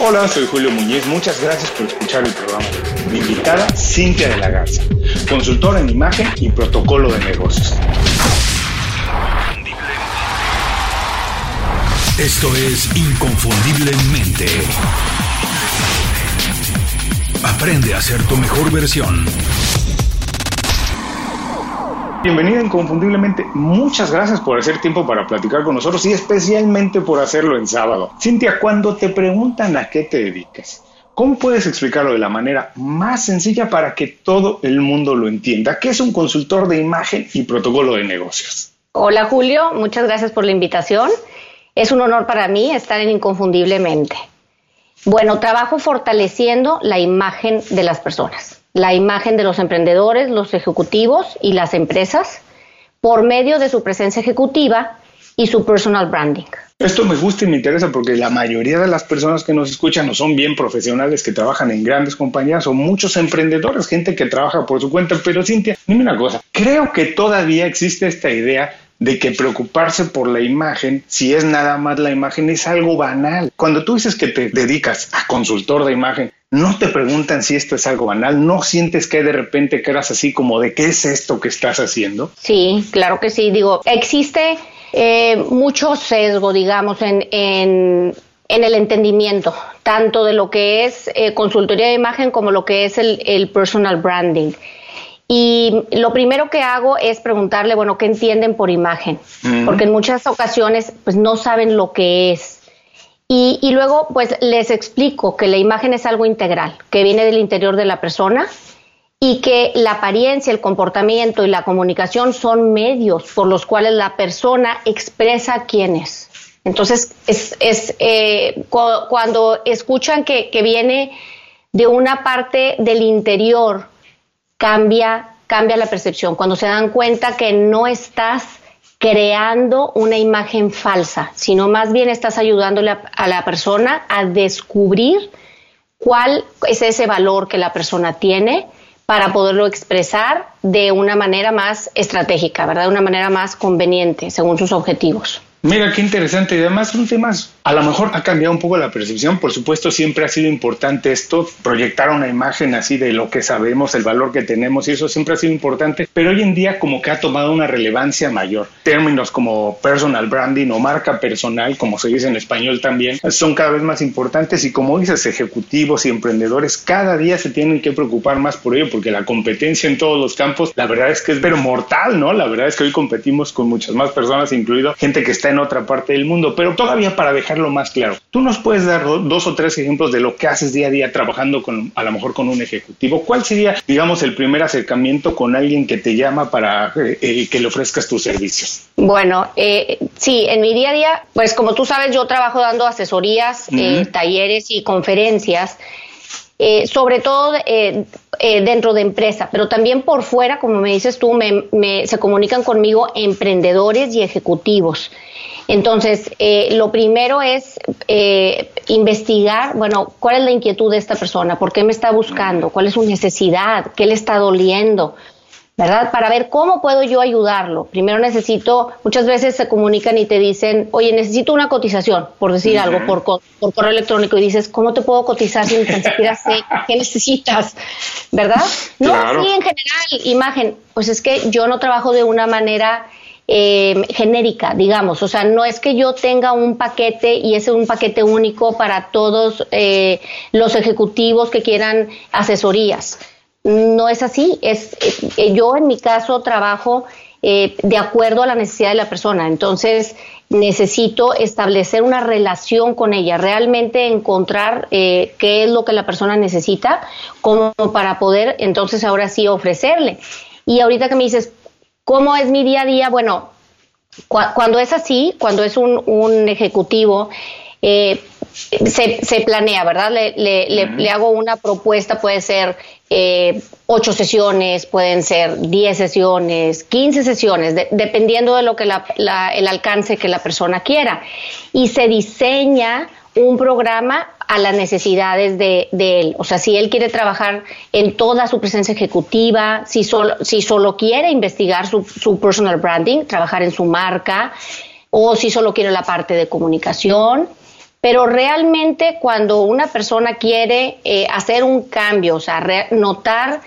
Hola, soy Julio Muñiz. Muchas gracias por escuchar el programa. Mi invitada, Cintia de la Garza, consultora en imagen y protocolo de negocios. Esto es Inconfundiblemente. Aprende a ser tu mejor versión. Bienvenida inconfundiblemente. Muchas gracias por hacer tiempo para platicar con nosotros y especialmente por hacerlo en sábado. Cintia, cuando te preguntan a qué te dedicas, ¿cómo puedes explicarlo de la manera más sencilla para que todo el mundo lo entienda? ¿Qué es un consultor de imagen y protocolo de negocios? Hola Julio, muchas gracias por la invitación. Es un honor para mí estar en Inconfundiblemente. Bueno, trabajo fortaleciendo la imagen de las personas la imagen de los emprendedores, los ejecutivos y las empresas por medio de su presencia ejecutiva y su personal branding. Esto me gusta y me interesa porque la mayoría de las personas que nos escuchan no son bien profesionales que trabajan en grandes compañías o muchos emprendedores, gente que trabaja por su cuenta. Pero Cintia, dime una cosa, creo que todavía existe esta idea de que preocuparse por la imagen, si es nada más la imagen, es algo banal. Cuando tú dices que te dedicas a consultor de imagen, no te preguntan si esto es algo banal, no sientes que de repente quedas así como de qué es esto que estás haciendo. Sí, claro que sí. Digo, existe eh, mucho sesgo, digamos, en, en, el entendimiento, tanto de lo que es eh, consultoría de imagen como lo que es el, el personal branding. Y lo primero que hago es preguntarle, bueno, ¿qué entienden por imagen? Porque en muchas ocasiones pues no saben lo que es. Y, y, luego pues les explico que la imagen es algo integral, que viene del interior de la persona y que la apariencia, el comportamiento y la comunicación son medios por los cuales la persona expresa quién es. Entonces, es, es eh, cuando escuchan que, que viene de una parte del interior, cambia, cambia la percepción. Cuando se dan cuenta que no estás creando una imagen falsa, sino más bien estás ayudándole a, la persona a descubrir cuál es ese valor que la persona tiene para poderlo expresar de una manera más estratégica, ¿verdad? De una manera más conveniente según sus objetivos. Mira, qué interesante. Y además son temas, a lo mejor ha cambiado un poco la percepción. Por supuesto, siempre ha sido importante esto, proyectar una imagen así de lo que sabemos, el valor que tenemos, y eso siempre ha sido importante. Pero hoy en día como que ha tomado una relevancia mayor. Términos como personal branding o marca personal, como se dice en español también, son cada vez más importantes. Y como dices, ejecutivos y emprendedores cada día se tienen que preocupar más por ello, porque la competencia en todos los campos, la verdad es que es pero mortal, ¿no? La verdad es que hoy competimos con muchas más personas, incluido gente que está en otra parte del mundo. Pero todavía para dejarlo más claro, tú nos puedes dar dos o tres ejemplos de lo que haces día a día trabajando con, a lo mejor con un ejecutivo. ¿Cuál sería, digamos, el primer acercamiento con alguien que te llama para eh, eh, que le ofrezcas tus servicios? Bueno, eh, sí, en mi día a día, pues como tú sabes, yo trabajo dando asesorías, talleres y conferencias. sobre todo dentro de empresa, pero también por fuera, como me dices tú, me, se comunican conmigo emprendedores y ejecutivos. Entonces, eh, lo primero es eh, investigar, bueno, cuál es la inquietud de esta persona, por qué me está buscando, cuál es su necesidad, qué le está doliendo, ¿verdad? Para ver cómo puedo yo ayudarlo. Primero necesito, muchas veces se comunican y te dicen, oye, necesito una cotización, por decir algo, por, por correo electrónico, y dices, ¿cómo te puedo cotizar si ni siquiera sé qué necesitas? ¿Verdad? No, sí, en general, imagen, pues es que yo no trabajo de una manera eh, genérica, digamos. O sea, no es que yo tenga un paquete y es un paquete único para todos eh, los ejecutivos que quieran asesorías. No es así. Es, eh, yo en mi caso trabajo de acuerdo a la necesidad de la persona. Entonces, necesito establecer una relación con ella, realmente encontrar qué es lo que la persona necesita, como para poder entonces ahora sí ofrecerle. Y ahorita que me dices, ¿Cómo es mi día a día? Bueno, cuando es así, cuando es un, ejecutivo, eh, se, planea, ¿verdad? Le, hago una propuesta, puede ser eh, ocho sesiones, pueden ser diez sesiones, quince sesiones, dependiendo de lo que el alcance que la persona quiera. Y se diseña un programa a las necesidades de, él. O sea, si él quiere trabajar en toda su presencia ejecutiva, si solo, si solo quiere investigar su, personal branding, trabajar en su marca, o si solo quiere la parte de comunicación, pero realmente cuando una persona quiere eh, hacer un cambio, o sea, notar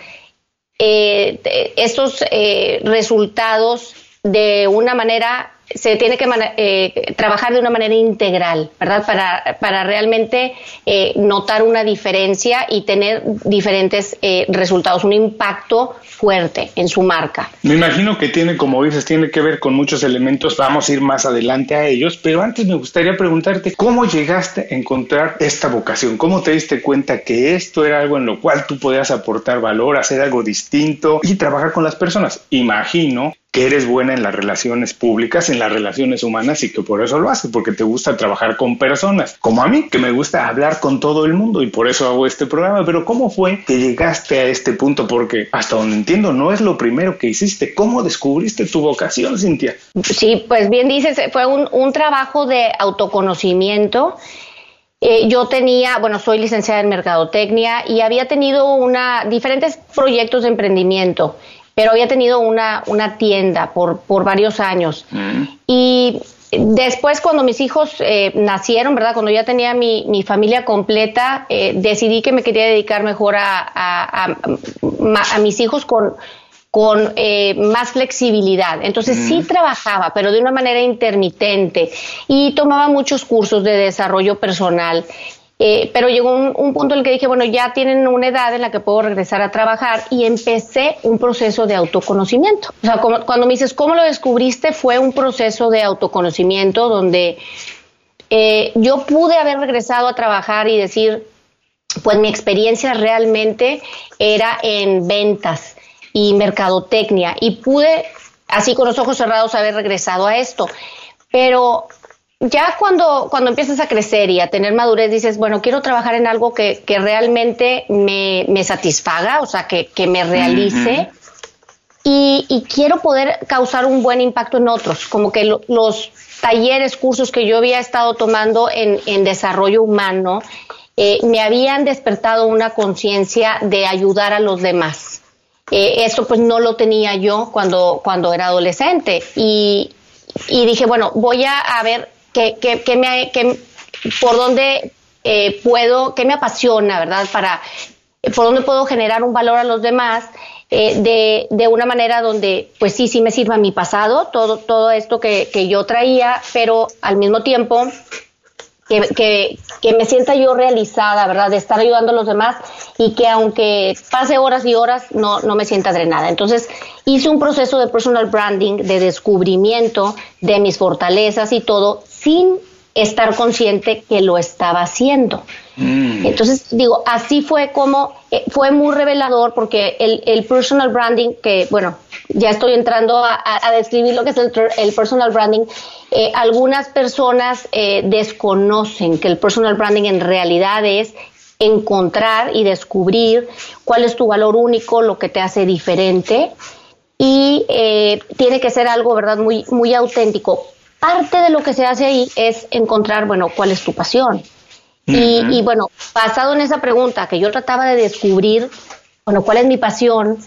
eh, estos eh, resultados de una manera se tiene que eh, trabajar de una manera integral, ¿verdad? Para, para realmente eh, notar una diferencia y tener diferentes eh, resultados, un impacto fuerte en su marca. Me imagino que tiene, como dices, tiene que ver con muchos elementos, vamos a ir más adelante a ellos, pero antes me gustaría preguntarte, ¿cómo llegaste a encontrar esta vocación? ¿Cómo te diste cuenta que esto era algo en lo cual tú podías aportar valor, hacer algo distinto y trabajar con las personas? Imagino que eres buena en las relaciones públicas, en las relaciones humanas y que por eso lo haces, porque te gusta trabajar con personas, como a mí, que me gusta hablar con todo el mundo y por eso hago este programa. Pero ¿cómo fue que llegaste a este punto? Porque hasta donde entiendo, no es lo primero que hiciste. ¿Cómo descubriste tu vocación, Cintia? Sí, pues bien dices, fue un, trabajo de autoconocimiento. Eh, yo tenía, bueno, soy licenciada en mercadotecnia y había tenido una, diferentes proyectos de emprendimiento pero había tenido una, una tienda por, por varios años. Mm. Y después cuando mis hijos eh, nacieron, ¿verdad? Cuando ya tenía mi, mi familia completa, eh, decidí que me quería dedicar mejor a, a, a, mis hijos con, con eh, más flexibilidad. Entonces sí mm. trabajaba, pero de una manera intermitente y tomaba muchos cursos de desarrollo personal eh, pero llegó un, punto en el que dije, bueno, ya tienen una edad en la que puedo regresar a trabajar y empecé un proceso de autoconocimiento. O sea, cuando me dices, ¿cómo lo descubriste? Fue un proceso de autoconocimiento donde eh, yo pude haber regresado a trabajar y decir, pues mi experiencia realmente era en ventas y mercadotecnia y pude, así con los ojos cerrados, haber regresado a esto. Pero ya cuando, cuando empiezas a crecer y a tener madurez, dices, bueno, quiero trabajar en algo que, que realmente me, me, satisfaga, o sea, que, que me realice. y, y, quiero poder causar un buen impacto en otros, como que los talleres, cursos que yo había estado tomando en, en desarrollo humano, eh, me habían despertado una conciencia de ayudar a los demás. Eh, eso pues no lo tenía yo cuando, cuando era adolescente y, y dije, bueno, voy a, a ver que, que, que me, que, por dónde eh, puedo, que me apasiona, ¿verdad? Para, por dónde puedo generar un valor a los demás eh, de, de, una manera donde, pues sí, sí me sirva mi pasado, todo, todo esto que, que yo traía, pero al mismo tiempo que, que, que, me sienta yo realizada, ¿verdad? De estar ayudando a los demás y que aunque pase horas y horas, no, no me sienta drenada. Entonces, hice un proceso de personal branding, de descubrimiento de mis fortalezas y todo, sin estar consciente que lo estaba haciendo. Mm. Entonces, digo, así fue como, eh, fue muy revelador porque el, el, personal branding, que bueno, ya estoy entrando a, a describir lo que es el, el personal branding, eh, algunas personas eh, desconocen que el personal branding en realidad es encontrar y descubrir cuál es tu valor único, lo que te hace diferente y eh, tiene que ser algo, ¿verdad?, muy, muy auténtico. Parte de lo que se hace ahí es encontrar, bueno, cuál es tu pasión. y, y, bueno, basado en esa pregunta que yo trataba de descubrir, bueno, cuál es mi pasión,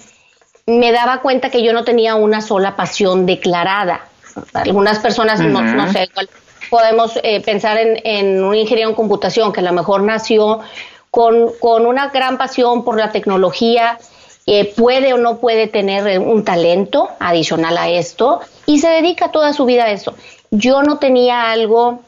me daba cuenta que yo no tenía una sola pasión declarada. Algunas personas, no, sé, podemos eh, pensar en, en, un ingeniero en computación que a lo mejor nació con, con una gran pasión por la tecnología, eh, puede o no puede tener un talento adicional a esto y se dedica toda su vida a eso. Yo no tenía algo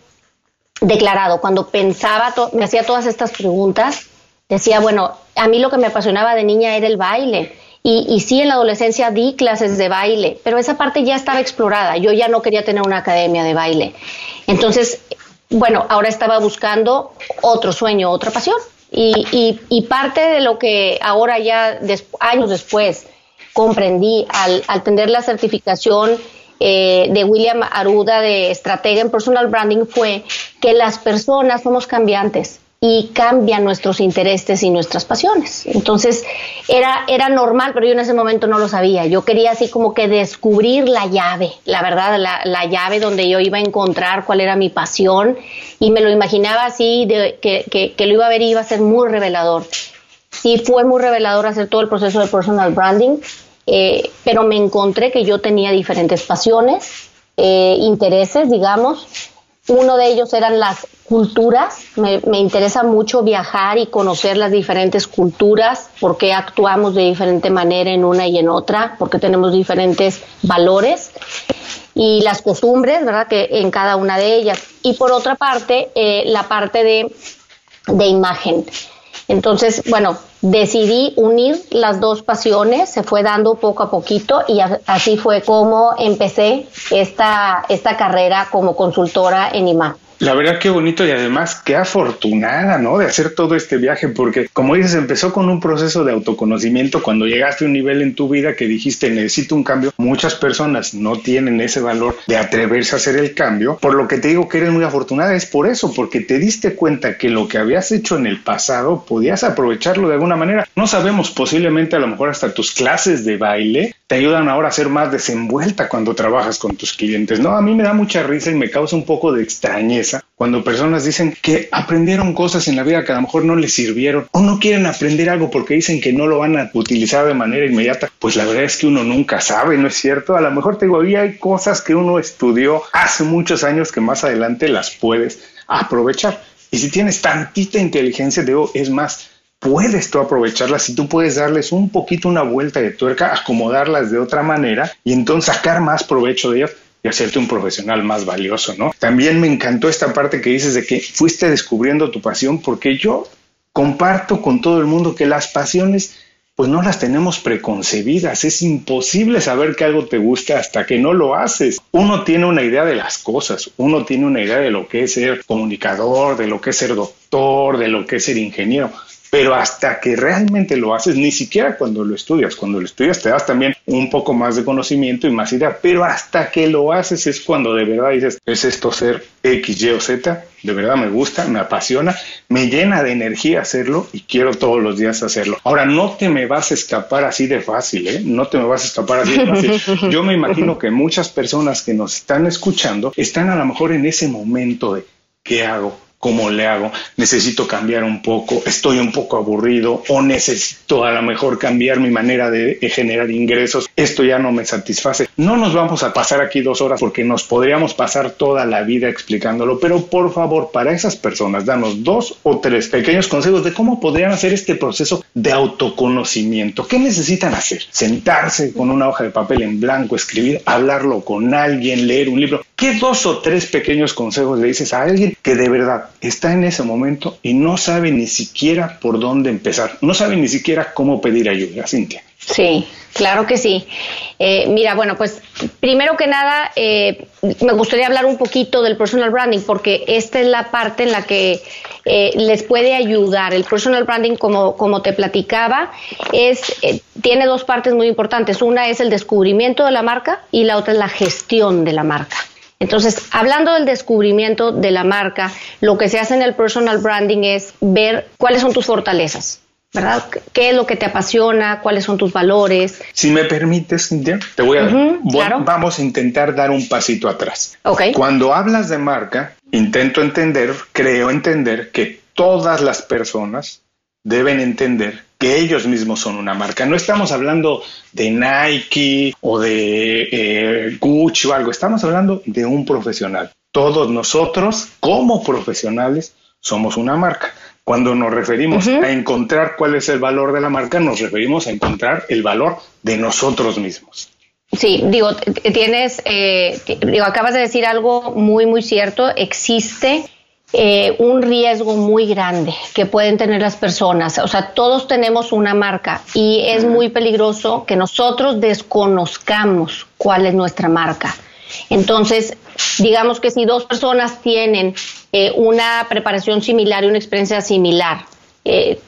declarado. Cuando pensaba, me hacía todas estas preguntas, decía, bueno, a mí lo que me apasionaba de niña era el baile y, sí, en la adolescencia di clases de baile, pero esa parte ya estaba explorada. Yo ya no quería tener una academia de baile. Entonces, bueno, ahora estaba buscando otro sueño, otra pasión. Y, parte de lo que ahora ya, años después, comprendí al tener la certificación eh, de William Aruda de estratega en personal branding fue que las personas somos cambiantes y cambian nuestros intereses y nuestras pasiones. Entonces, era, era normal, pero yo en ese momento no lo sabía. Yo quería así como que descubrir la llave, la verdad, la, la llave donde yo iba a encontrar cuál era mi pasión y me lo imaginaba así, que, que lo iba a ver y iba a ser muy revelador. Sí, fue muy revelador hacer todo el proceso de personal branding, eh, pero me encontré que yo tenía diferentes pasiones, eh, intereses, digamos, Uno de ellos eran las culturas. Me, me, interesa mucho viajar y conocer las diferentes culturas, por qué actuamos de diferente manera en una y en otra, porque tenemos diferentes valores y las costumbres, ¿verdad? Que en cada una de ellas. Y por otra parte, eh, la parte de, de imagen. Entonces, bueno, decidí unir las dos pasiones, se fue dando poco a poquito y así fue como empecé esta, esta carrera como consultora en imagen. La verdad qué bonito y además qué afortunada, ¿no? De hacer todo este viaje, porque como dices, empezó con un proceso de autoconocimiento cuando llegaste a un nivel en tu vida que dijiste necesito un cambio. Muchas personas no tienen ese valor de atreverse a hacer el cambio. Por lo que te digo que eres muy afortunada es por eso, porque te diste cuenta que lo que habías hecho en el pasado podías aprovecharlo de alguna manera. No sabemos, posiblemente a lo mejor hasta tus clases de baile te ayudan ahora a ser más desenvuelta cuando trabajas con tus clientes. No, a mí me da mucha risa y me causa un poco de extrañeza cuando personas dicen que aprendieron cosas en la vida que a lo mejor no les sirvieron o no quieren aprender algo porque dicen que no lo van a utilizar de manera inmediata. Pues la verdad es que uno nunca sabe, ¿no es cierto? A lo mejor te digo, hay cosas que uno estudió hace muchos años que más adelante las puedes aprovechar. Y si tienes tantita inteligencia, digo, es más, puedes tú aprovecharlas si tú puedes darles un poquito una vuelta de tuerca, acomodarlas de otra manera y entonces sacar más provecho de ellas y hacerte un profesional más valioso, ¿no? También me encantó esta parte que dices de que fuiste descubriendo tu pasión porque yo comparto con todo el mundo que las pasiones pues no las tenemos preconcebidas. Es imposible saber que algo te gusta hasta que no lo haces. Uno tiene una idea de las cosas, uno tiene una idea de lo que es ser comunicador, de lo que es ser doctor, de lo que es ser ingeniero, pero hasta que realmente lo haces, ni siquiera cuando lo estudias, cuando lo estudias te das también un poco más de conocimiento y más idea, pero hasta que lo haces es cuando de verdad dices, es esto ser X, Y o Z, de verdad me gusta, me apasiona, me llena de energía hacerlo y quiero todos los días hacerlo. Ahora, no te me vas a escapar así de fácil, ¿eh? No te me vas a escapar así de fácil. Yo me imagino que muchas personas que nos están escuchando están a lo mejor en ese momento de, ¿qué hago? ¿Cómo le hago? Necesito cambiar un poco, estoy un poco aburrido o necesito a lo mejor cambiar mi manera de, generar ingresos. Esto ya no me satisface. No nos vamos a pasar aquí dos horas porque nos podríamos pasar toda la vida explicándolo, pero por favor, para esas personas, danos dos o tres pequeños consejos de cómo podrían hacer este proceso de autoconocimiento. ¿Qué necesitan hacer? Sentarse con una hoja de papel en blanco, escribir, hablarlo con alguien, leer un libro. ¿Qué dos o tres pequeños consejos le dices a alguien que de verdad está en ese momento y no sabe ni siquiera por dónde empezar, no sabe ni siquiera cómo pedir ayuda, Cintia. Sí, claro que sí. Eh, mira, bueno, pues primero que nada, eh, me gustaría hablar un poquito del personal branding, porque esta es la parte en la que eh, les puede ayudar. El personal branding, como, como te platicaba, es, tiene dos partes muy importantes. Una es el descubrimiento de la marca y la otra es la gestión de la marca. Entonces, hablando del descubrimiento de la marca, lo que se hace en el personal branding es ver cuáles son tus fortalezas, ¿verdad? ¿Qué es lo que te apasiona? ¿Cuáles son tus valores? Si me permites, Cintia, te voy a vamos a intentar dar un pasito atrás. Okay. Cuando hablas de marca, intento entender, creo entender que todas las personas deben entender que ellos mismos son una marca. No estamos hablando de Nike o de eh, Gucci o algo, estamos hablando de un profesional. Todos nosotros, como profesionales, somos una marca. Cuando nos referimos a encontrar cuál es el valor de la marca, nos referimos a encontrar el valor de nosotros mismos. Sí, digo, tienes, eh, digo, acabas de decir algo muy, muy cierto. Existe eh, un riesgo muy grande que pueden tener las personas. O sea, todos tenemos una marca y es muy peligroso que nosotros desconozcamos cuál es nuestra marca. Entonces, digamos que si dos personas tienen eh, una preparación similar y una experiencia similar, eh,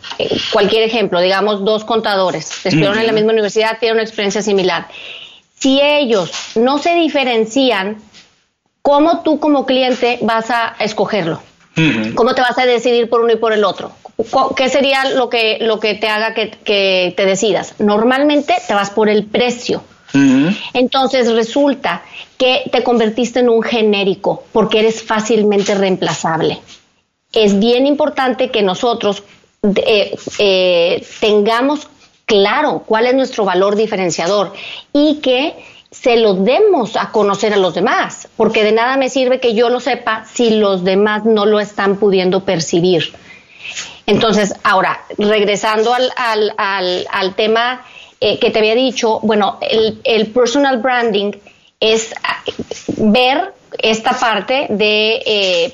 cualquier ejemplo, digamos dos contadores, estudiaron en la misma universidad, tienen una experiencia similar. Si ellos no se diferencian, ¿cómo tú como cliente vas a escogerlo? ¿Cómo te vas a decidir por uno y por el otro? ¿Qué sería lo que, lo que te haga que, te decidas? Normalmente te vas por el precio. Entonces resulta que te convertiste en un genérico porque eres fácilmente reemplazable. Es bien importante que nosotros eh, eh, tengamos claro cuál es nuestro valor diferenciador y que se lo demos a conocer a los demás, porque de nada me sirve que yo lo sepa si los demás no lo están pudiendo percibir. Entonces, ahora, regresando al, al, tema eh, que te había dicho, bueno, el, personal branding es ah, ver esta parte de eh,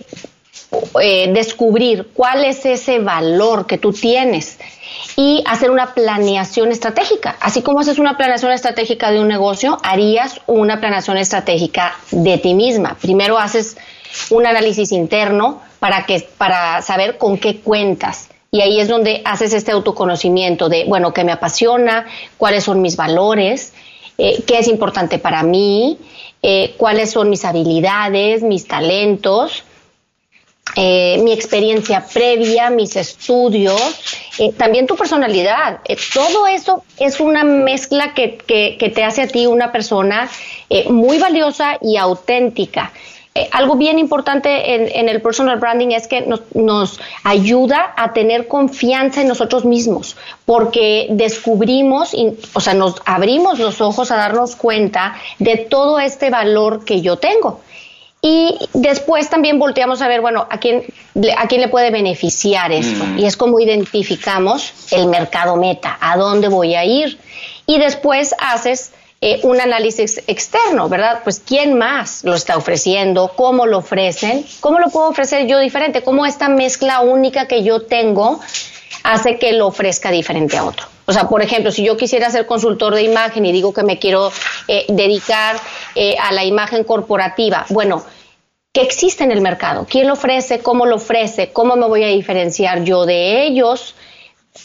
eh, descubrir cuál es ese valor que tú tienes y hacer una planeación estratégica. Así como haces una planeación estratégica de un negocio, harías una planeación estratégica de ti misma. Primero haces un análisis interno para, que, para saber con qué cuentas. Y ahí es donde haces este autoconocimiento de, bueno, qué me apasiona, cuáles son mis valores, eh, qué es importante para mí, eh, cuáles son mis habilidades, mis talentos eh, mi experiencia previa, mis estudios, también tu personalidad. Todo eso es una mezcla que, que, te hace a ti una persona muy valiosa y auténtica. Algo bien importante en, en, el personal branding es que nos, nos, ayuda a tener confianza en nosotros mismos, porque descubrimos, o sea, nos abrimos los ojos a darnos cuenta de todo este valor que yo tengo. Y después también volteamos a ver, bueno, a quién, a quién le puede beneficiar esto. Mm. Y es como identificamos el mercado meta, a dónde voy a ir. Y después haces eh, un análisis externo, ¿verdad? Pues quién más lo está ofreciendo, cómo lo ofrecen, cómo lo puedo ofrecer yo diferente, cómo esta mezcla única que yo tengo hace que lo ofrezca diferente a otro. O sea, por ejemplo, si yo quisiera ser consultor de imagen y digo que me quiero eh, dedicar eh, a la imagen corporativa, bueno, ¿qué existe en el mercado? ¿Quién lo ofrece? ¿Cómo lo ofrece? ¿Cómo me voy a diferenciar yo de ellos?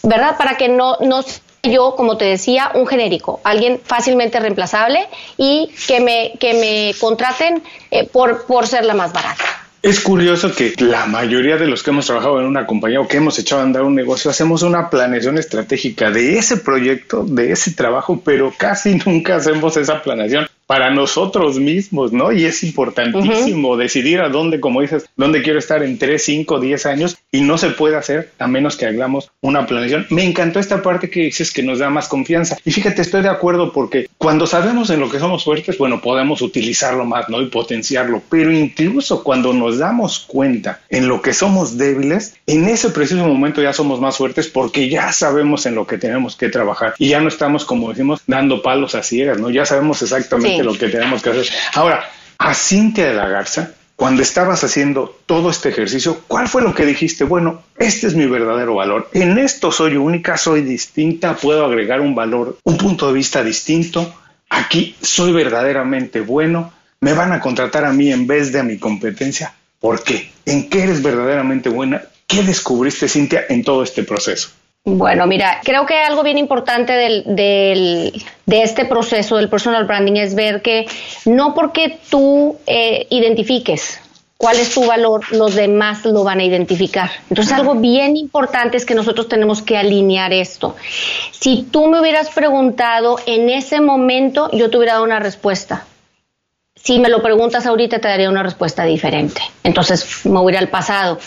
¿Verdad? Para que no, no yo, como te decía, un genérico, alguien fácilmente reemplazable y que me, que me contraten eh, por, por ser la más barata. Es curioso que la mayoría de los que hemos trabajado en una compañía o que hemos echado a andar un negocio hacemos una planeación estratégica de ese proyecto, de ese trabajo, pero casi nunca hacemos esa planeación para nosotros mismos, ¿no? Y es importantísimo decidir a dónde, como dices, dónde quiero estar en 3, 5, 10 años y no se puede hacer a menos que hagamos una planeación. Me encantó esta parte que dices que nos da más confianza. Y fíjate, estoy de acuerdo porque cuando sabemos en lo que somos fuertes, bueno, podemos utilizarlo más, ¿no? Y potenciarlo. Pero incluso cuando nos damos cuenta en lo que somos débiles, en ese preciso momento ya somos más fuertes porque ya sabemos en lo que tenemos que trabajar y ya no estamos, como decimos, dando palos a ciegas, ¿no? Ya sabemos exactamente lo que tenemos que hacer. Ahora, a Cintia de la Garza, cuando estabas haciendo todo este ejercicio, ¿cuál fue lo que dijiste? Bueno, este es mi verdadero valor. En esto soy única, soy distinta, puedo agregar un valor, un punto de vista distinto. Aquí soy verdaderamente bueno. Me van a contratar a mí en vez de a mi competencia. ¿Por qué? ¿En qué eres verdaderamente buena? ¿Qué descubriste, Cintia, en todo este proceso? Bueno, mira, creo que algo bien importante del, del, de este proceso del personal branding es ver que no porque tú eh, identifiques cuál es tu valor, los demás lo van a identificar. Entonces, algo bien importante es que nosotros tenemos que alinear esto. Si tú me hubieras preguntado en ese momento, yo te hubiera dado una respuesta. Si me lo preguntas ahorita, te daría una respuesta diferente. Entonces, me voy al pasado.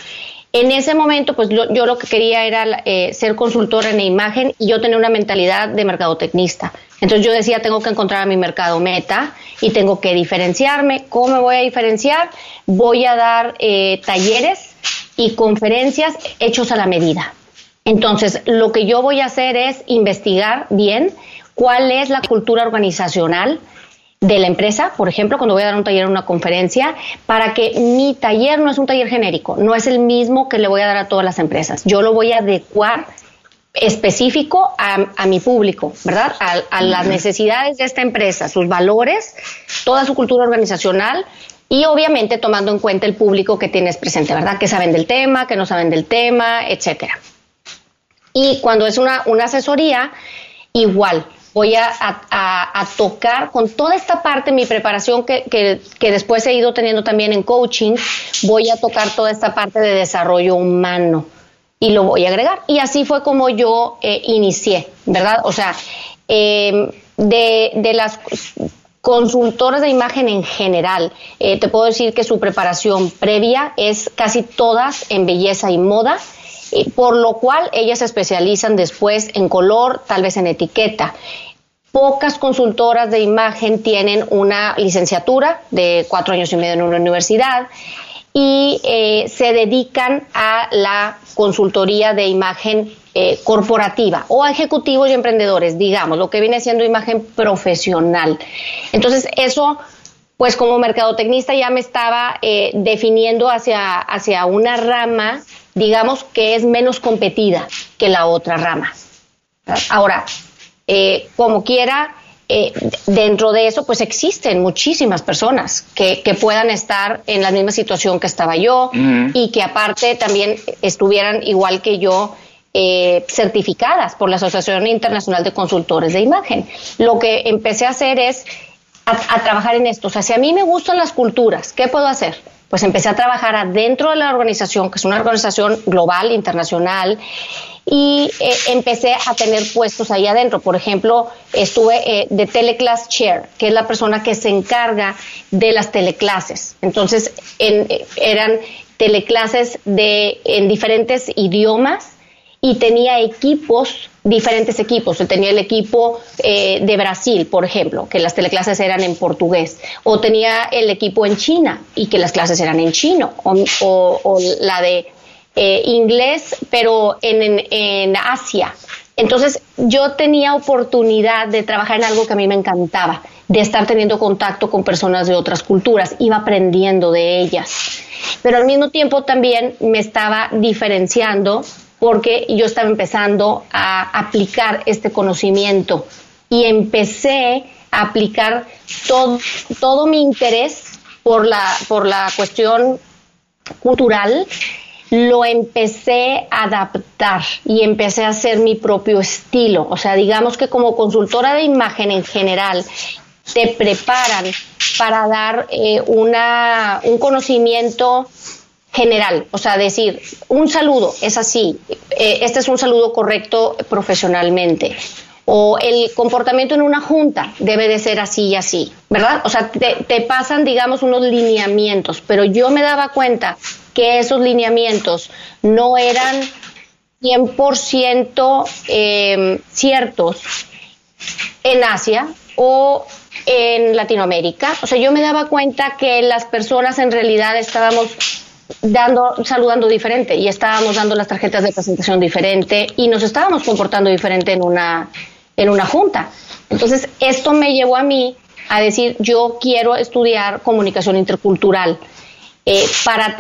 En ese momento, pues yo, lo que quería era eh, ser consultora en imagen y yo tenía una mentalidad de mercadotecnista. Entonces yo decía, tengo que encontrar a mi mercado meta y tengo que diferenciarme. ¿Cómo me voy a diferenciar? Voy a dar eh, talleres y conferencias hechos a la medida. Entonces, lo que yo voy a hacer es investigar bien cuál es la cultura organizacional, de la empresa, por ejemplo, cuando voy a dar un taller o una conferencia, para que mi taller no es un taller genérico, no es el mismo que le voy a dar a todas las empresas. Yo lo voy a adecuar específico a, mi público, ¿verdad? A, las necesidades de esta empresa, sus valores, toda su cultura organizacional y obviamente tomando en cuenta el público que tienes presente, ¿verdad? Que saben del tema, que no saben del tema, etcétera. Y cuando es una, una asesoría, igual, voy a, tocar con toda esta parte, mi preparación que, que, después he ido teniendo también en coaching, voy a tocar toda esta parte de desarrollo humano y lo voy a agregar. Y así fue como yo eh, inicié, ¿verdad? O sea, em, de, de, las consultoras de imagen en general, eh, te puedo decir que su preparación previa es casi todas en belleza y moda por lo cual ellas se especializan después en color, tal vez en etiqueta. pocas consultoras de imagen tienen una licenciatura de cuatro años y medio en una universidad y eh, se dedican a la consultoría de imagen eh, corporativa o a ejecutivos y emprendedores, digamos, lo que viene siendo imagen profesional. Entonces, eso, pues como mercadotecnista ya me estaba eh, definiendo hacia, hacia una rama, digamos, que es menos competida que la otra rama. Ahora, como quiera, eh, dentro de eso, pues existen muchísimas personas que, puedan estar en la misma situación que estaba yo y que aparte también estuvieran igual que yo eh, certificadas por la Asociación Internacional de Consultores de Imagen. Lo que empecé a hacer es a, trabajar en esto. O sea, si a mí me gustan las culturas, ¿qué puedo hacer? Pues empecé a trabajar adentro de la organización, que es una organización global, internacional, y eh, empecé a tener puestos ahí adentro. Por ejemplo, estuve eh, de Teleclass Chair, que es la persona que se encarga de las teleclases. Entonces, eh, eran teleclases de, en diferentes idiomas y tenía equipos, diferentes equipos. Tenía el equipo de Brasil, por ejemplo, que las teleclases eran en portugués, o tenía el equipo en China y que las clases eran en chino, o la de eh, inglés, pero en, en, Asia. Entonces yo tenía oportunidad de trabajar en algo que a mí me encantaba, de estar teniendo contacto con personas de otras culturas, iba aprendiendo de ellas. Pero al mismo tiempo también me estaba diferenciando porque yo estaba empezando a aplicar este conocimiento y empecé a aplicar todo, todo mi interés por la, por la cuestión cultural lo empecé a adaptar y empecé a hacer mi propio estilo. O sea, digamos que como consultora de imagen en general, te preparan para dar eh, una, un conocimiento general, o sea, decir, un saludo es así, eh, este es un saludo correcto profesionalmente, o el comportamiento en una junta debe de ser así y así, ¿verdad? O sea, te, te pasan, digamos, unos lineamientos, pero yo me daba cuenta que esos lineamientos no eran 100% eh, ciertos en Asia o en Latinoamérica. O sea, yo me daba cuenta que las personas en realidad estábamos dando, saludando diferente y estábamos dando las tarjetas de presentación diferente y nos estábamos comportando diferente en una, en una junta. Entonces, esto me llevó a mí a decir, yo quiero estudiar comunicación intercultural eh, para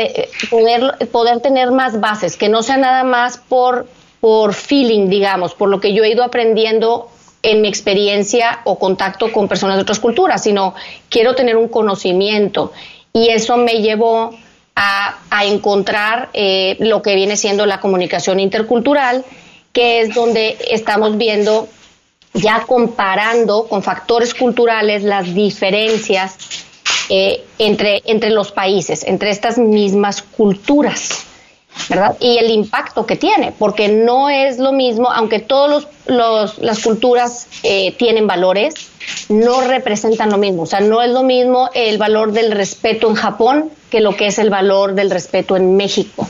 poder, poder tener más bases, que no sea nada más por, por feeling, digamos, por lo que yo he ido aprendiendo en mi experiencia o contacto con personas de otras culturas, sino quiero tener un conocimiento. Y eso me llevó a, encontrar eh, lo que viene siendo la comunicación intercultural, que es donde estamos viendo, ya comparando con factores culturales, las diferencias eh, entre, entre los países, entre estas mismas culturas. ¿verdad? Y el impacto que tiene, porque no es lo mismo, aunque todas las culturas eh, tienen valores, no representan lo mismo. O sea, no es lo mismo el valor del respeto en Japón que lo que es el valor del respeto en México.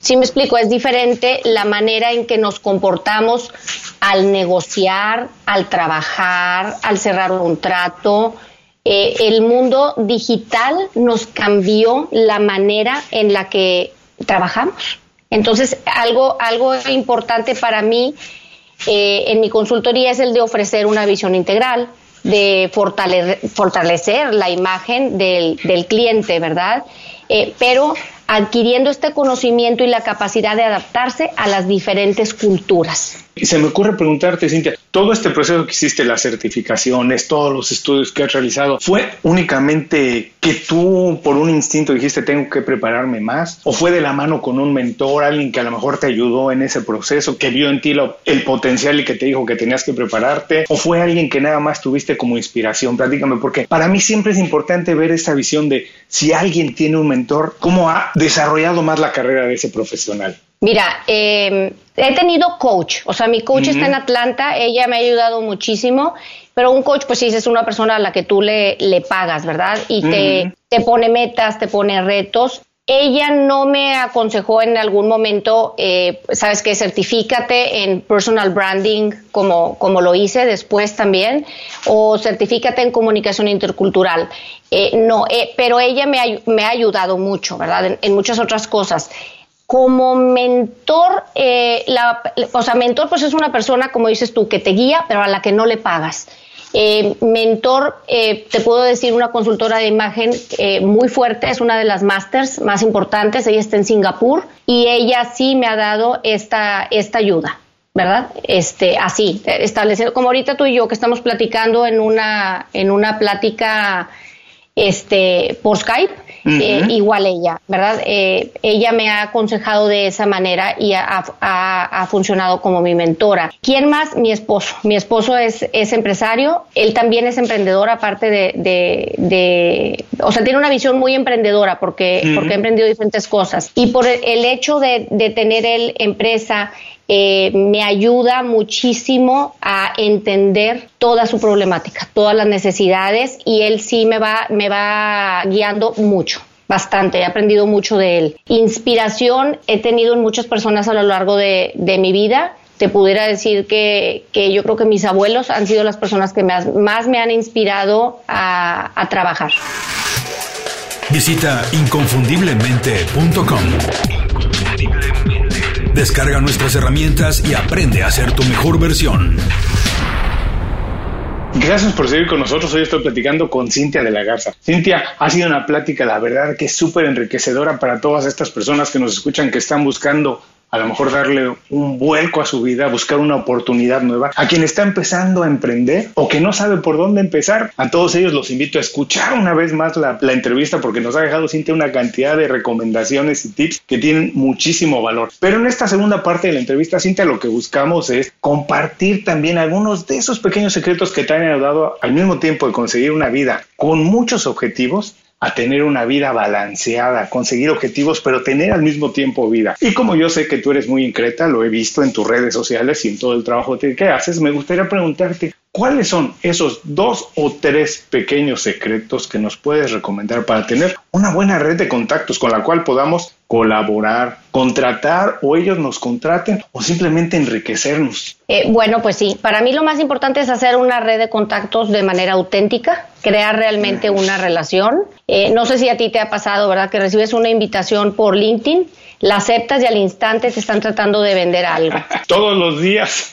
Si me explico, es diferente la manera en que nos comportamos al negociar, al trabajar, al cerrar un trato, eh, el mundo digital nos cambió la manera en la que trabajamos. Entonces, algo, algo importante para mí eh, en mi consultoría es el de ofrecer una visión integral, de fortalecer, la imagen del, del cliente, ¿verdad? Eh, pero adquiriendo este conocimiento y la capacidad de adaptarse a las diferentes culturas. Se me ocurre preguntarte, Cintia, todo este proceso que hiciste, las certificaciones, todos los estudios que has realizado, ¿fue únicamente que tú por un instinto dijiste tengo que prepararme más? ¿O fue de la mano con un mentor, alguien que a lo mejor te ayudó en ese proceso, que vio en ti el potencial y que te dijo que tenías que prepararte? ¿O fue alguien que nada más tuviste como inspiración? Platícame, porque para mí siempre es importante ver esta visión de si alguien tiene un mentor, ¿cómo ha desarrollado más la carrera de ese profesional? Mira, em, he tenido coach, o sea, mi coach está en Atlanta, ella me ha ayudado muchísimo, pero un coach, pues sí, es una persona a la que tú le, le pagas, ¿verdad? Y te, te pone metas, te pone retos. ella no me aconsejó en algún momento, eh, sabes que certifícate en personal branding como, como lo hice después también, o certifícate en comunicación intercultural. Eh, no, eh, pero ella me ha, me ha, ayudado mucho, ¿verdad? En, muchas otras cosas. Como mentor, la, o sea, mentor pues es una persona, como dices tú, que te guía, pero a la que no le pagas. Eh, mentor, eh, te puedo decir, una consultora de imagen eh, muy fuerte, es una de las masters más importantes, ella está en Singapur y ella sí me ha dado esta, esta ayuda. ¿verdad? Este, así, estableciendo, como ahorita tú y yo que estamos platicando en una, en una plática este, por Skype, eh, igual ella, ¿verdad? Eh, ella me ha aconsejado de esa manera y ha, ha, funcionado como mi mentora. ¿Quién más? Mi esposo. Mi esposo es, es empresario, él también es emprendedor, aparte de, de, de o sea, tiene una visión muy emprendedora porque, porque ha emprendido diferentes cosas. Y por el hecho de, de tener él empresa, eh, me ayuda muchísimo a entender toda su problemática, todas las necesidades y él sí me va, me va guiando mucho bastante, he aprendido mucho de él. Inspiración he tenido en muchas personas a lo largo de, mi vida. Te pudiera decir que, yo creo que mis abuelos han sido las personas que más, más me han inspirado a, a trabajar. Visita inconfundiblemente.com Descarga nuestras herramientas y aprende a ser tu mejor versión. Gracias por seguir con nosotros. Hoy estoy platicando con Cintia de la Garza. Cintia, ha sido una plática, la verdad, que es súper enriquecedora para todas estas personas que nos escuchan, que están buscando a lo mejor darle un vuelco a su vida, buscar una oportunidad nueva. A quien está empezando a emprender o que no sabe por dónde empezar, a todos ellos los invito a escuchar una vez más la, entrevista porque nos ha dejado Cintia una cantidad de recomendaciones y tips que tienen muchísimo valor. Pero en esta segunda parte de la entrevista, Cintia, lo que buscamos es compartir también algunos de esos pequeños secretos que te han ayudado al mismo tiempo de conseguir una vida con muchos objetivos a tener una vida balanceada, conseguir objetivos, pero tener al mismo tiempo vida. Y como yo sé que tú eres muy increta, lo he visto en tus redes sociales y en todo el trabajo que haces, me gustaría preguntarte, ¿cuáles son esos dos o tres pequeños secretos que nos puedes recomendar para tener una buena red de contactos con la cual podamos colaborar, contratar o ellos nos contraten o simplemente enriquecernos? Eh, bueno, pues sí, para mí lo más importante es hacer una red de contactos de manera auténtica, crear realmente una relación. Eh, no sé si a ti te ha pasado, ¿verdad? Que recibes una invitación por LinkedIn, la aceptas y al instante te están tratando de vender algo. Todos los días.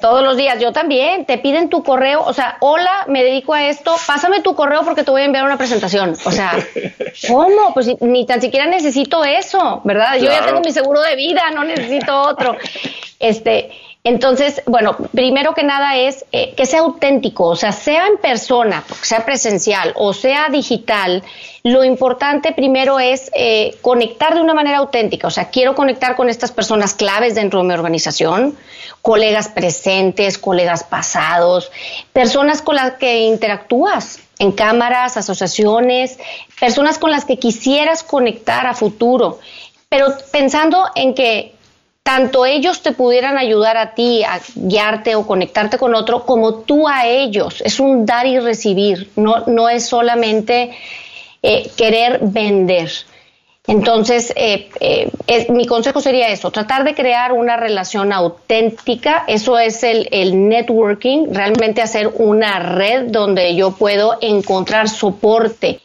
Todos los días, yo también. Te piden tu correo, o sea, hola, me dedico a esto, pásame tu correo porque te voy a enviar una presentación. O sea, ¿cómo? Pues ni tan siquiera necesito eso, ¿verdad? Yo ya tengo mi seguro de vida, no necesito otro. Este, entonces, bueno, primero que nada es eh, que sea auténtico, o sea, sea en persona, sea presencial o sea digital, lo importante primero es eh, conectar de una manera auténtica, o sea, quiero conectar con estas personas claves dentro de mi organización, colegas presentes, colegas pasados, personas con las que interactúas en cámaras, asociaciones, personas con las que quisieras conectar a futuro, pero pensando en que tanto ellos te pudieran ayudar a ti a guiarte o conectarte con otro, como tú a ellos. Es un dar y recibir, no, no es solamente eh, querer vender. Entonces, eh, eh, mi consejo sería eso, tratar de crear una relación auténtica, eso es el, el, networking, realmente hacer una red donde yo puedo encontrar soporte.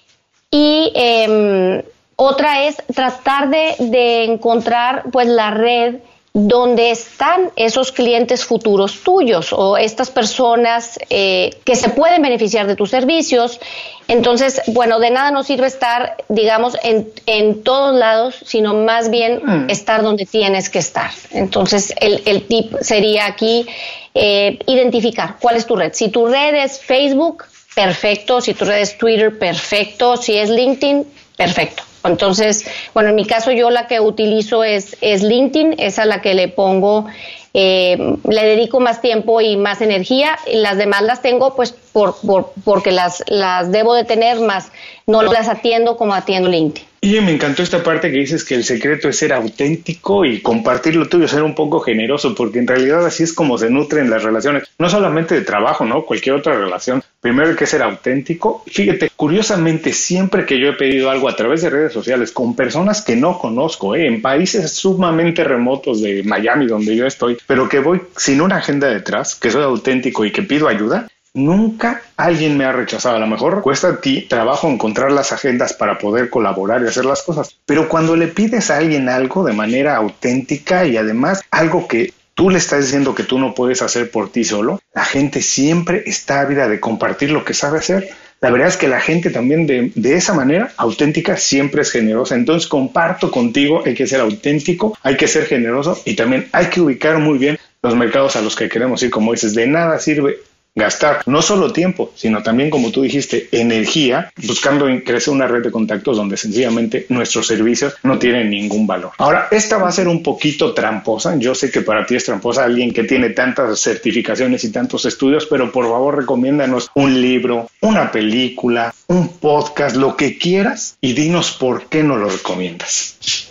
Y em, otra es tratar de, de encontrar pues la red donde están esos clientes futuros tuyos o estas personas eh, que se pueden beneficiar de tus servicios. Entonces, bueno, de nada nos sirve estar, digamos, en, en todos lados, sino más bien mm. estar donde tienes que estar. Entonces, el, el tip sería aquí eh, identificar cuál es tu red. Si tu red es Facebook, perfecto. Si tu red es Twitter, perfecto. Si es LinkedIn, perfecto. Entonces, bueno, en mi caso yo la que utilizo es, es LinkedIn, es a la que le pongo, eh, le dedico más tiempo y más energía. Las demás las tengo pues por, por, porque las, las debo de tener más, no las atiendo como atiendo LinkedIn. Y me encantó esta parte que dices que el secreto es ser auténtico y compartir lo tuyo, ser un poco generoso, porque en realidad así es como se nutren las relaciones, no solamente de trabajo, ¿no? Cualquier otra relación, Primero hay que ser auténtico. Fíjate, curiosamente, siempre que yo he pedido algo a través de redes sociales con personas que no conozco, ¿eh? en países sumamente remotos de Miami, donde yo estoy, pero que voy sin una agenda detrás, que soy auténtico y que pido ayuda, Nunca alguien me ha rechazado. A lo mejor cuesta a ti trabajo encontrar las agendas para poder colaborar y hacer las cosas. Pero cuando le pides a alguien algo de manera auténtica y además algo que tú le estás diciendo que tú no puedes hacer por ti solo, la gente siempre está ávida de compartir lo que sabe hacer. La verdad es que la gente también de, de, esa manera auténtica siempre es generosa. Entonces comparto contigo, hay que ser auténtico, hay que ser generoso y también hay que ubicar muy bien los mercados a los que queremos ir. Como dices, de nada sirve gastar no solo tiempo, sino también, como tú dijiste, energía, buscando crecer una red de contactos donde sencillamente nuestros servicios no tienen ningún valor. Ahora, esta va a ser un poquito tramposa. Yo sé que para ti es tramposa alguien que tiene tantas certificaciones y tantos estudios, pero por favor recomiéndanos un libro, una película, un podcast, lo que quieras y dinos por qué no lo recomiendas.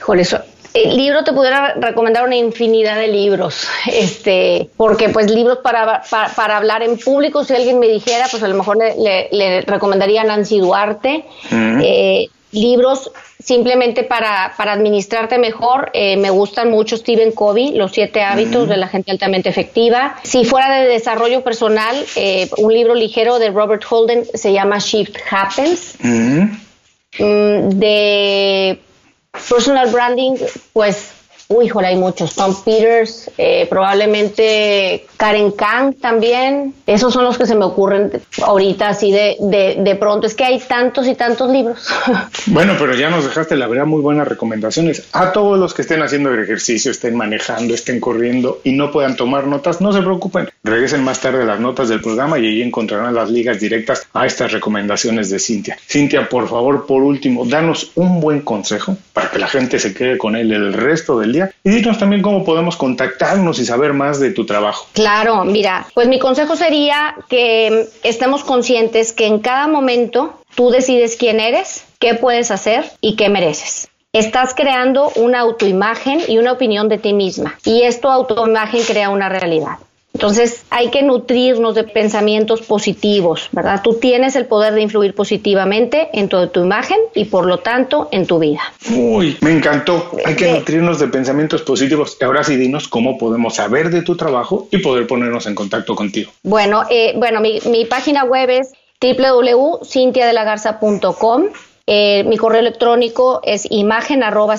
El libro te pudiera recomendar una infinidad de libros, este, porque pues libros para, para, hablar en público, si alguien me dijera, pues a lo mejor le, recomendaría a Nancy Duarte. Eh, libros simplemente para, para administrarte mejor, eh, me gustan mucho Stephen Covey, Los siete hábitos de la gente altamente efectiva. Si fuera de desarrollo personal, eh, un libro ligero de Robert Holden se llama Shift Happens. Mm, de Personal branding, pues, uy, hay muchos. Tom Peters, eh, probablemente Karen Kang también. Esos son los que se me ocurren ahorita así de, de, de pronto. Es que hay tantos y tantos libros. Bueno, pero ya nos dejaste, la verdad, muy buenas recomendaciones. A todos los que estén haciendo ejercicio, estén manejando, estén corriendo y no puedan tomar notas, no se preocupen. Regresen más tarde las notas del programa y ahí encontrarán las ligas directas a estas recomendaciones de Cintia. Cintia, por favor, por último, danos un buen consejo para que la gente se quede con él el resto del y dinos también cómo podemos contactarnos y saber más de tu trabajo. Claro, mira, pues mi consejo sería que estemos conscientes que en cada momento tú decides quién eres, qué puedes hacer y qué mereces. Estás creando una autoimagen y una opinión de ti misma y esto autoimagen crea una realidad. Entonces hay que nutrirnos de pensamientos positivos, ¿verdad? Tú tienes el poder de influir positivamente en toda tu imagen y por lo tanto en tu vida. Uy, me encantó. Hay que nutrirnos de pensamientos positivos. Ahora sí, dinos cómo podemos saber de tu trabajo y poder ponernos en contacto contigo. Bueno, eh, bueno, mi, mi página web es www.cintiadelagarza.com eh, mi correo electrónico es imagen arroba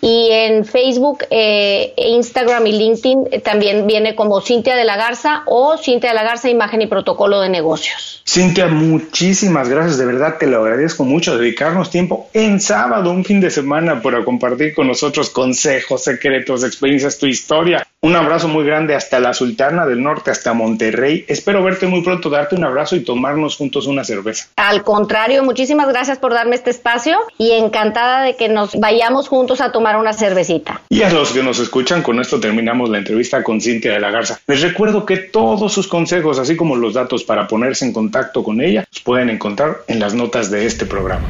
y en Facebook, eh, Instagram y LinkedIn eh, también viene como Cintia de la Garza o Cintia de la Garza Imagen y Protocolo de Negocios. Cintia, muchísimas gracias, de verdad te lo agradezco mucho dedicarnos tiempo en sábado, un fin de semana, para compartir con nosotros consejos, secretos, experiencias, tu historia. Un abrazo muy grande hasta la Sultana del Norte, hasta Monterrey. Espero verte muy pronto, darte un abrazo y tomarnos juntos una cerveza. Al contrario, muchísimas gracias por darme este espacio y encantada de que nos vayamos juntos a tomar una cervecita. Y a los que nos escuchan, con esto terminamos la entrevista con Cintia de la Garza. Les recuerdo que todos sus consejos, así como los datos para ponerse en con ella, los pueden encontrar en las notas de este programa.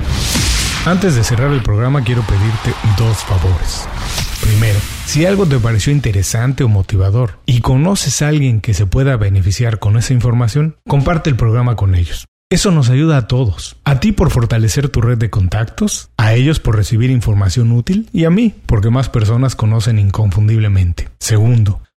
Antes de cerrar el programa, quiero pedirte dos favores. Primero, si algo te pareció interesante o motivador y conoces a alguien que se pueda beneficiar con esa información, comparte el programa con ellos. Eso nos ayuda a todos. A ti por fortalecer tu red de contactos, a ellos por recibir información útil y a mí porque más personas conocen inconfundiblemente. Segundo,